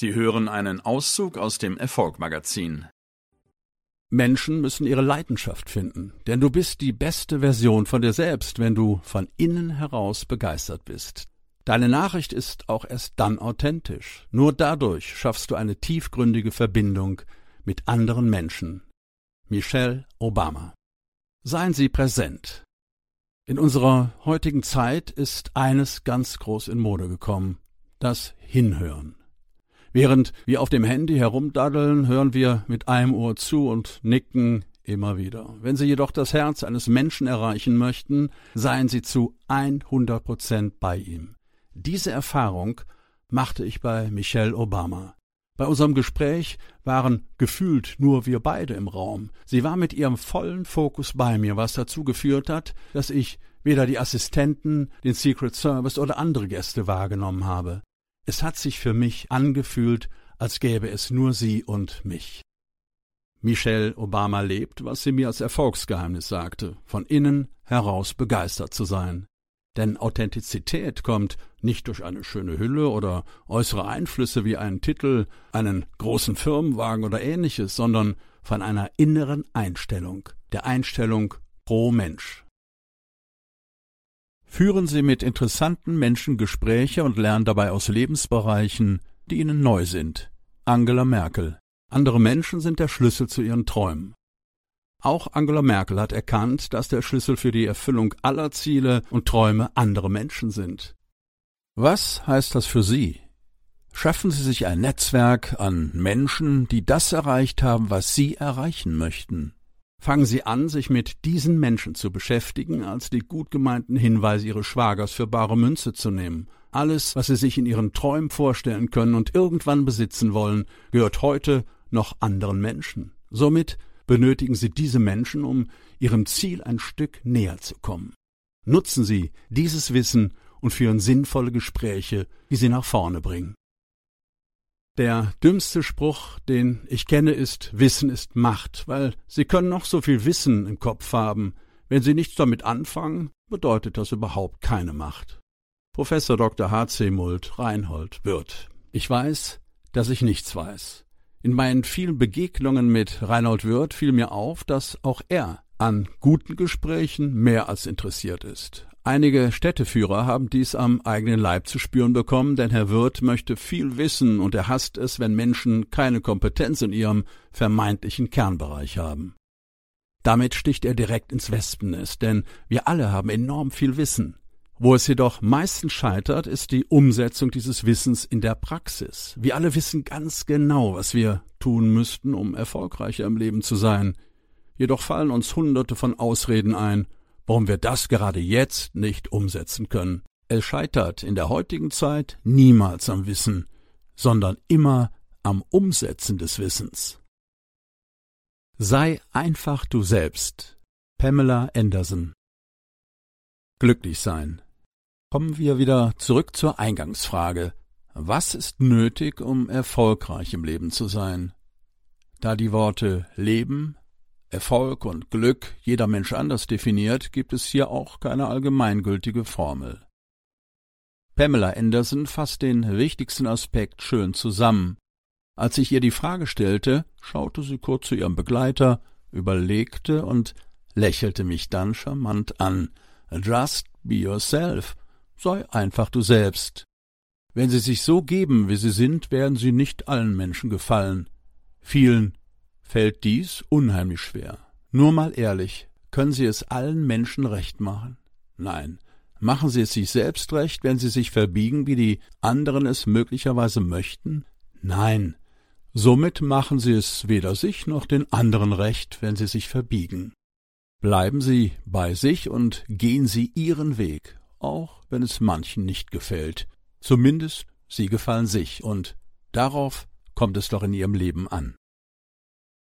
Sie hören einen Auszug aus dem Erfolgmagazin. Menschen müssen ihre Leidenschaft finden, denn du bist die beste Version von dir selbst, wenn du von innen heraus begeistert bist. Deine Nachricht ist auch erst dann authentisch. Nur dadurch schaffst du eine tiefgründige Verbindung mit anderen Menschen. Michelle Obama. Seien Sie präsent. In unserer heutigen Zeit ist eines ganz groß in Mode gekommen, das Hinhören. Während wir auf dem Handy herumdaddeln, hören wir mit einem Ohr zu und nicken immer wieder. Wenn Sie jedoch das Herz eines Menschen erreichen möchten, seien Sie zu 100 Prozent bei ihm. Diese Erfahrung machte ich bei Michelle Obama. Bei unserem Gespräch waren gefühlt nur wir beide im Raum. Sie war mit ihrem vollen Fokus bei mir, was dazu geführt hat, dass ich weder die Assistenten, den Secret Service oder andere Gäste wahrgenommen habe. Es hat sich für mich angefühlt, als gäbe es nur sie und mich. Michelle Obama lebt, was sie mir als Erfolgsgeheimnis sagte, von innen heraus begeistert zu sein. Denn Authentizität kommt nicht durch eine schöne Hülle oder äußere Einflüsse wie einen Titel, einen großen Firmenwagen oder ähnliches, sondern von einer inneren Einstellung, der Einstellung pro Mensch. Führen Sie mit interessanten Menschen Gespräche und lernen dabei aus Lebensbereichen, die Ihnen neu sind. Angela Merkel. Andere Menschen sind der Schlüssel zu ihren Träumen. Auch Angela Merkel hat erkannt, dass der Schlüssel für die Erfüllung aller Ziele und Träume andere Menschen sind. Was heißt das für Sie? Schaffen Sie sich ein Netzwerk an Menschen, die das erreicht haben, was Sie erreichen möchten. Fangen Sie an, sich mit diesen Menschen zu beschäftigen, als die gut gemeinten Hinweise Ihres Schwagers für bare Münze zu nehmen. Alles, was Sie sich in Ihren Träumen vorstellen können und irgendwann besitzen wollen, gehört heute noch anderen Menschen. Somit benötigen Sie diese Menschen, um Ihrem Ziel ein Stück näher zu kommen. Nutzen Sie dieses Wissen und führen sinnvolle Gespräche, die Sie nach vorne bringen. Der dümmste Spruch, den ich kenne, ist Wissen ist Macht, weil Sie können noch so viel Wissen im Kopf haben. Wenn Sie nichts damit anfangen, bedeutet das überhaupt keine Macht. Professor Dr. H.C. Mult, Reinhold, Wirth. Ich weiß, dass ich nichts weiß. In meinen vielen Begegnungen mit Reinhold Wirth fiel mir auf, dass auch er an guten Gesprächen mehr als interessiert ist. Einige Städteführer haben dies am eigenen Leib zu spüren bekommen, denn Herr Wirth möchte viel wissen und er hasst es, wenn Menschen keine Kompetenz in ihrem vermeintlichen Kernbereich haben. Damit sticht er direkt ins Wespennest, denn wir alle haben enorm viel Wissen. Wo es jedoch meistens scheitert, ist die Umsetzung dieses Wissens in der Praxis. Wir alle wissen ganz genau, was wir tun müssten, um erfolgreicher im Leben zu sein. Jedoch fallen uns hunderte von Ausreden ein, warum wir das gerade jetzt nicht umsetzen können. Es scheitert in der heutigen Zeit niemals am Wissen, sondern immer am Umsetzen des Wissens. Sei einfach du selbst. Pamela Anderson Glücklich sein. Kommen wir wieder zurück zur Eingangsfrage. Was ist nötig, um erfolgreich im Leben zu sein? Da die Worte Leben, Erfolg und Glück jeder Mensch anders definiert, gibt es hier auch keine allgemeingültige Formel. Pamela Anderson fasst den wichtigsten Aspekt schön zusammen. Als ich ihr die Frage stellte, schaute sie kurz zu ihrem Begleiter, überlegte und lächelte mich dann charmant an. Just be yourself. Sei einfach du selbst. Wenn Sie sich so geben, wie Sie sind, werden Sie nicht allen Menschen gefallen. Vielen fällt dies unheimlich schwer. Nur mal ehrlich, können Sie es allen Menschen recht machen? Nein. Machen Sie es sich selbst recht, wenn Sie sich verbiegen, wie die anderen es möglicherweise möchten? Nein. Somit machen Sie es weder sich noch den anderen recht, wenn Sie sich verbiegen. Bleiben Sie bei sich und gehen Sie Ihren Weg, auch wenn es manchen nicht gefällt. Zumindest Sie gefallen sich, und darauf kommt es doch in Ihrem Leben an.